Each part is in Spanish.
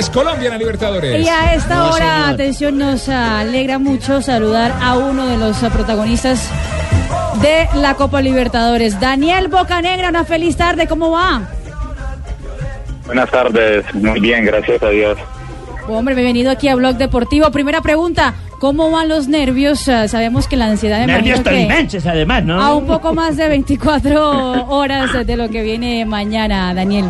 es Colombia en la Libertadores. Y a esta No, hora, señor. atención, nos alegra mucho saludar a uno de los protagonistas de la Copa Libertadores. Daniel Bocanegra, una feliz tarde, ¿cómo va? Buenas tardes, muy bien, gracias a Dios. Hombre, bienvenido aquí a Blog Deportivo. Primera pregunta, ¿cómo van los nervios? Ah, sabemos que la ansiedad Nervios tolimenses, además, ¿no? a un poco más de 24 horas de lo que viene mañana, Daniel.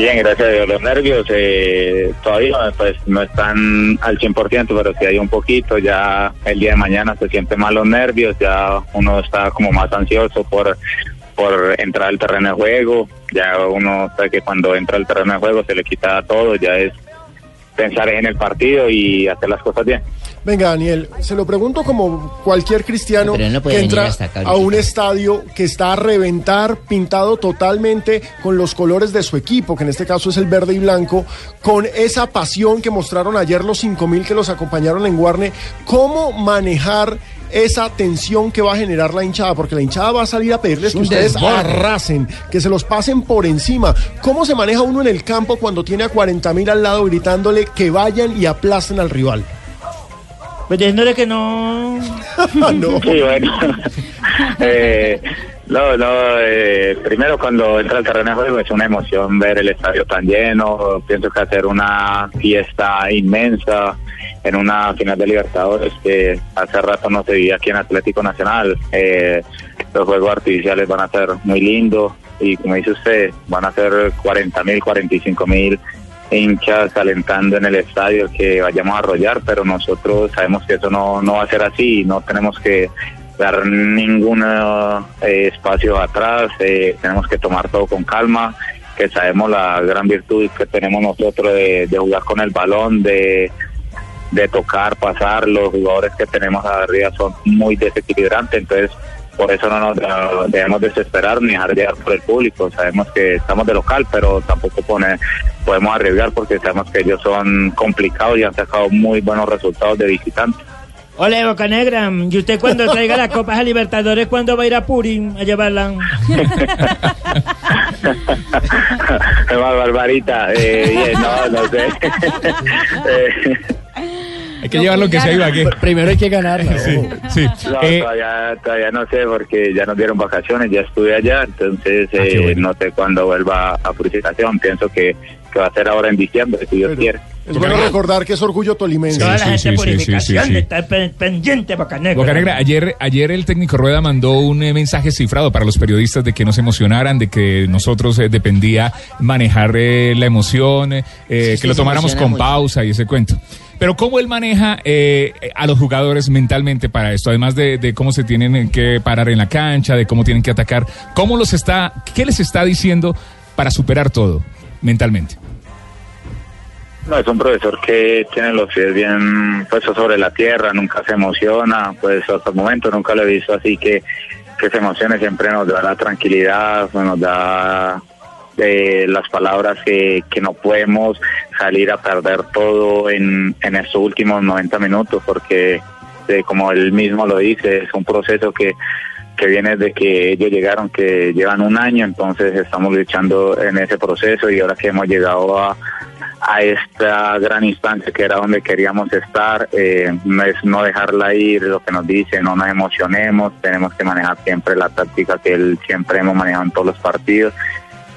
Bien, gracias a Dios. Los nervios eh, todavía pues, no están al 100%, pero sí hay un poquito. Ya el día de mañana se sienten más los nervios, ya uno está como más ansioso por, por entrar al terreno de juego. Ya uno sabe que cuando entra al terreno de juego se le quita todo, ya es pensar en el partido y hacer las cosas bien. Venga, Daniel, se lo pregunto como cualquier cristiano no que entra acá a un estadio que está a reventar, pintado totalmente con los colores de su equipo, que en este caso es el verde y blanco, con esa pasión que mostraron ayer los 5000 que los acompañaron en Guarne. ¿Cómo manejar esa tensión que va a generar la hinchada? Porque la hinchada va a salir a pedirles Es que ustedes arrasen, que se los pasen por encima. ¿Cómo se maneja uno en el campo cuando tiene a 40 mil al lado gritándole que vayan y aplasten al rival? Pues diciéndole que no. no. Sí, bueno. eh, no, no, eh, primero cuando entra al terreno de juego es una emoción ver el estadio tan lleno. Pienso que hacer una fiesta inmensa en una final de Libertadores que hace rato no se veía aquí en Atlético Nacional. Eh, los juegos artificiales van a ser muy lindos y como dice usted, van a ser 40 mil, 45 mil hinchas alentando en el estadio que vayamos a arrollar, pero nosotros sabemos que eso no, no va a ser así, no tenemos que dar ningún eh, espacio atrás, eh, tenemos que tomar todo con calma, que sabemos la gran virtud que tenemos nosotros de, de jugar con el balón, de, de tocar, pasar, los jugadores que tenemos arriba son muy desequilibrantes, entonces por eso no nos debemos desesperar ni dejar llegar por el público. Sabemos que estamos de local, pero tampoco pone, podemos arriesgar porque sabemos que ellos son complicados y han sacado muy buenos resultados de visitantes. Ole, Boca Negra, ¿y usted cuando traiga la Copa a Libertadores, cuándo va a ir a Purim a llevarla? Barbarita, eh, no, no sé. Eh, Que llevar lo que se iba, ¿qué? Primero hay que ganarla. Sí, sí. No, Eh, todavía, todavía no sé porque ya nos dieron vacaciones, ya estuve allá, entonces Ah, eh, bueno. no sé cuándo vuelva a purificación. Pienso que, que va a ser ahora en diciembre, si Dios quiere. Es bueno recordar que es orgullo tolimense. Toda la sí, gente sí, de sí, sí, purificación sí, sí. está pe- pendiente, Boca Negra. Boca Negra, ayer, ayer el técnico Rueda mandó un eh, mensaje cifrado para los periodistas de que no se emocionaran, de que nosotros eh, dependía manejar eh, la emoción, eh, Sí, que lo tomáramos con mucho. pausa y ese cuento. Pero cómo él maneja eh, a los jugadores mentalmente para esto, además de, de cómo se tienen que parar en la cancha, de cómo tienen que atacar, cómo los está, qué les está diciendo para superar todo mentalmente. No, es un profesor que tiene los pies bien puestos sobre la tierra, nunca se emociona, pues hasta el momento nunca lo he visto así que, que se emocione, siempre nos da la tranquilidad, nos da eh, las palabras que, que no podemos salir a perder todo en, en estos últimos 90 minutos, porque eh, como él mismo lo dice, es un proceso que que viene de que ellos llegaron, que llevan un año, entonces estamos luchando en ese proceso y ahora que hemos llegado a, a esta gran instancia que era donde queríamos estar, eh, no es no dejarla ir, lo que nos dice, no nos emocionemos, tenemos que manejar siempre la táctica que él siempre hemos manejado en todos los partidos,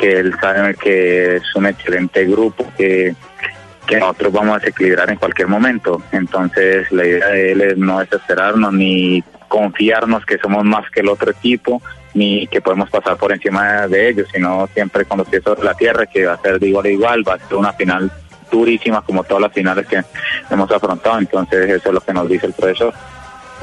que él sabe que es un excelente grupo, que que nosotros vamos a desequilibrar en cualquier momento. Entonces, la idea de él es no desesperarnos ni confiarnos que somos más que el otro equipo, ni que podemos pasar por encima de ellos, sino siempre con los pies sobre la tierra, que va a ser de igual a igual, va a ser una final durísima como todas las finales que hemos afrontado. Entonces, eso es lo que nos dice el profesor.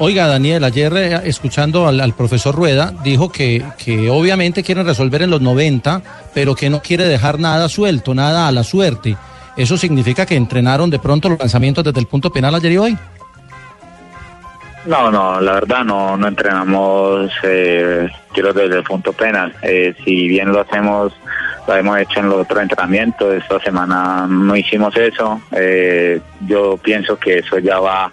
Oiga, Daniel, ayer eh, escuchando al, al profesor Rueda, dijo que, que obviamente quieren resolver en los 90, pero que no quiere dejar nada suelto, nada a la suerte. ¿Eso significa que entrenaron de pronto los lanzamientos desde el punto penal ayer y hoy? No, no, la verdad no, no entrenamos eh, tiros desde el punto penal. Eh, si bien lo hacemos, lo hemos hecho en los otros entrenamientos, esta semana no hicimos eso. Eh, yo pienso que eso ya va,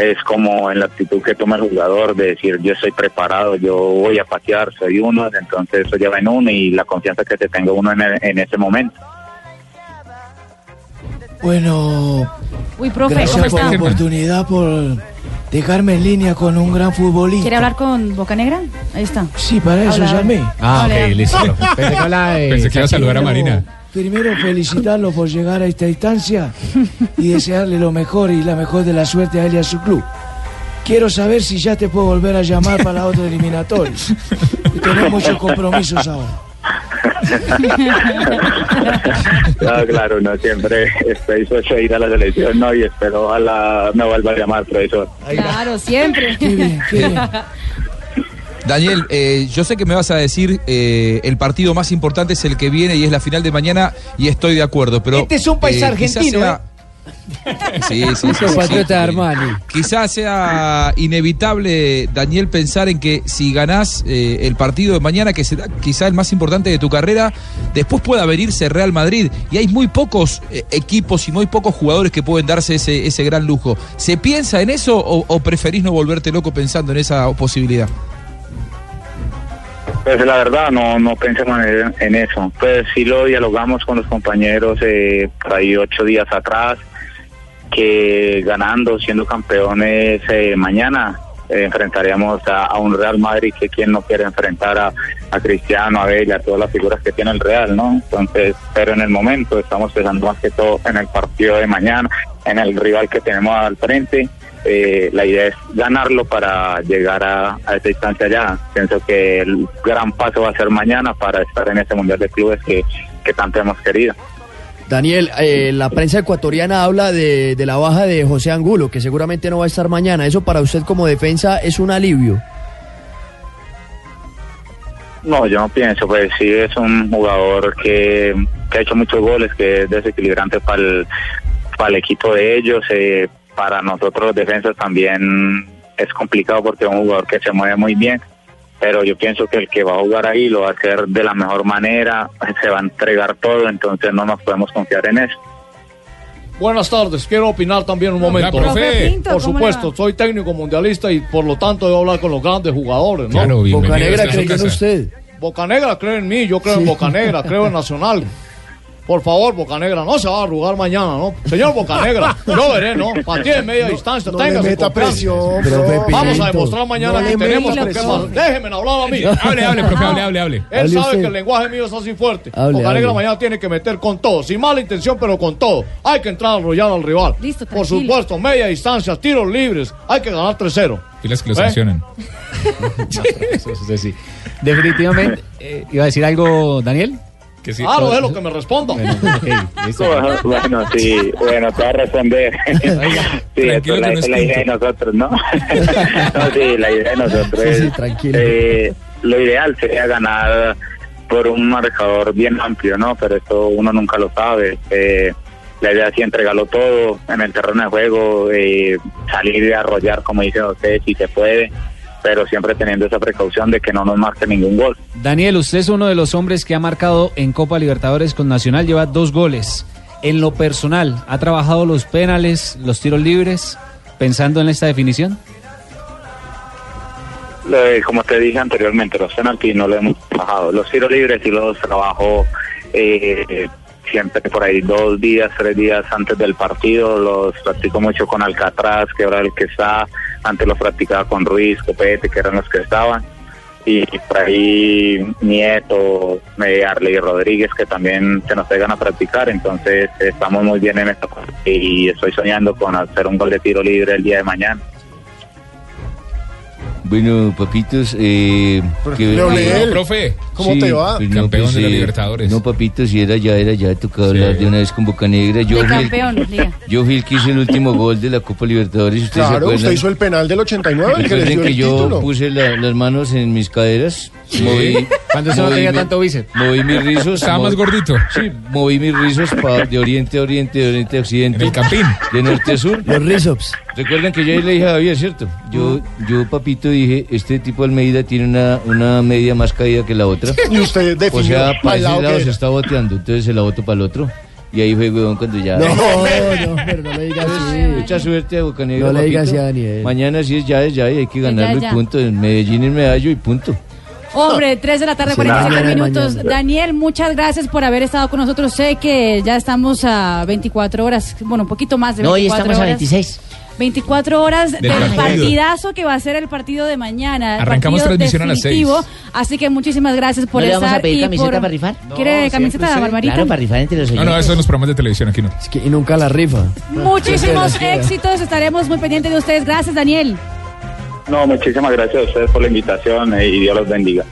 es como en la actitud que toma el jugador de decir yo estoy preparado, yo voy a patear, soy uno, entonces eso ya va en uno y la confianza que se tenga uno en, el- en ese momento. Bueno, Uy, profe, ¿cómo gracias por está? la oportunidad, por dejarme en línea con un gran futbolista. ¿Quiere hablar con Boca Negra? Ahí está. Sí, para eso Habla. llamé. Ah, ok, listo. Pensé que Pensé que iba a saludar a Marina. Primero felicitarlo por llegar a esta instancia y desearle lo mejor y la mejor de la suerte a él y a su club. Quiero saber si ya te puedo volver a llamar para la otra eliminatoria. Y tenés muchos compromisos ahora. No, claro, no siempre estoy dispuesto a ir a la selección, no, y espero ojalá me vuelva a llamar, profesor. Claro, siempre. Qué bien, qué bien. Daniel, eh, yo sé que me vas a decir eh, el partido más importante es el que viene y es la final de mañana y estoy de acuerdo, pero Este es un país quizás argentino, sea- Sí, sí, sí. Quizás sea inevitable, Daniel, pensar en que si ganás eh, el partido de mañana, que será quizá el más importante de tu carrera, después pueda venirse Real Madrid. Y hay muy pocos eh, equipos y muy pocos jugadores que pueden darse ese, ese gran lujo. ¿Se piensa en eso o, o preferís no volverte loco pensando en esa posibilidad? Pues la verdad no no pensemos en, en eso. Pues sí lo dialogamos con los compañeros eh, por ahí ocho días atrás, que ganando, siendo campeones eh, mañana, eh, enfrentaríamos a, un Real Madrid que quien no quiere enfrentar a, a Cristiano, a Bale, a todas las figuras que tiene el Real, ¿no? Entonces, pero en el momento estamos pensando más que todo en el partido de mañana, en el rival que tenemos al frente. Eh, la idea es ganarlo para llegar a, a esa instancia ya. Pienso que el gran paso va a ser mañana para estar en ese Mundial de Clubes que, que tanto hemos querido. Daniel, eh, la prensa ecuatoriana habla de, de la baja de José Angulo, que seguramente no va a estar mañana. ¿Eso para usted como defensa es un alivio? No, yo no pienso, pues sí es un jugador que, que ha hecho muchos goles, que es desequilibrante para el, para el equipo de ellos. eh, para nosotros los defensas también es complicado porque es un jugador que se mueve muy bien, pero yo pienso que el que va a jugar ahí lo va a hacer de la mejor manera, se va a entregar todo, entonces no nos podemos confiar en eso. Buenas tardes, quiero opinar también un momento. Hola, profe. Profe Pinto, Por ¿cómo le supuesto, soy técnico mundialista y por lo tanto debo hablar con los grandes jugadores, ¿no? Claro. Bocanegra creyó en usted. Bocanegra cree en mí, yo creo en Bocanegra, creo en Nacional. Por favor, Bocanegra, no se va a arrugar mañana, ¿no? Señor Bocanegra, yo veré, ¿no? Partida de media distancia, No téngase meta presión. Vamos a demostrar mañana No que tenemos con qué presión. más. Déjeme hablar a mí. Hable, hable, profe, hable, hable, hable. Él Hable sabe usted. que el lenguaje mío es así fuerte. Hable, Bocanegra hable. mañana tiene que meter con todo, sin mala intención, pero con todo. Hay que entrar a arrollar al rival. Listo, Por supuesto, media distancia, tiros libres. Hay que ganar 3-0. Pilas que lo ¿Eh? eso sí. Definitivamente, eh, ¿iba a decir algo, Daniel? Que sí. Claro, es lo que me responda. Bueno, ok, listo. Bueno, bueno, sí, bueno, te voy a responder. sí, esto es la, no es la idea de nosotros, ¿no? no, sí, la idea de nosotros Sí, es, sí, tranquilo. eh, lo ideal sería ganar por un marcador bien amplio, ¿no? Pero esto uno nunca lo sabe. Eh, la idea es sí entregarlo todo en el terreno de juego, eh, salir y arrollar, como dicen ustedes, si se puede, pero siempre teniendo esa precaución de que no nos marque ningún gol. Daniel, usted es uno de los hombres que ha marcado en Copa Libertadores con Nacional, lleva dos goles. En lo personal, ¿ha trabajado los penales, los tiros libres, pensando en esta definición? Eh, como te dije anteriormente, los penaltis no lo hemos trabajado. Los tiros libres sí los trabajo eh, siempre por ahí dos días, tres días antes del partido. Los practico mucho con Alcatraz, que era el que está. Antes los practicaba con Ruiz, Copete, que eran los que estaban. Y por ahí Nieto, eh, Arley Rodríguez, que también se nos pegan a practicar. Entonces estamos muy bien en esta y estoy soñando con hacer un gol de tiro libre el día de mañana. Bueno, papitos, eh, que- No, profe. ¿cómo Sí, te va? pues Campeón de la eh, Libertadores. No, papito, si era ya, era ya, tocaba hablar de una vez con Bocanegra. Yo De fui, el, campeón, diga. yo fui el que hice el último gol de la Copa Libertadores. ¿Ustedes se Claro, acuerdan? usted hizo el penal del 89, el que les dio que el yo título. puse la- las manos en mis caderas, moví, Cuando usted no tenía mi- tanto bíceps. moví mis rizos. Estaba más gordito. Sí, moví mis rizos pa- de oriente a oriente, de oriente a occidente. En el campín. De norte a sur. Los Rizops. Recuerdan que yo le dije a Javier, ¿cierto? Yo, yo, papito, dije, este tipo Almeida tiene una, una media más caída que la otra. Y usted definió O sea, para ese lado lado se está boteando, entonces se la voto para el otro. Y ahí fue, huevón, cuando ya... No, no, pero no le digas así. Mucha suerte a Bocanegra, No le digas así a Daniel. Mañana sí es ya, es ya, y hay que ganarlo ya, y punto. En Medellín, en medallo y punto. Hombre, 3 de la tarde, Sí, 45 mañana, minutos. mañana. Daniel, muchas gracias por haber estado con nosotros. Sé que ya estamos a 24 horas, bueno, un poquito más de No, hoy 24 estamos a horas. 26. 24 horas del, Del partido. partidazo que va a ser el partido de mañana. Arrancamos transmisión a las definitivo. seis. Así que muchísimas gracias por ¿No le estar. vamos a pedir y camiseta por- para rifar? ¿Quiere camiseta, Barbarita? Claro, para rifar entre los No, oyentes. no, eso en los programas de televisión aquí no. Es que y nunca la rifa. Muchísimos Que la éxitos. Estaremos muy pendientes de ustedes. Gracias, Daniel. No, muchísimas gracias a ustedes por la invitación eh, y Dios los bendiga.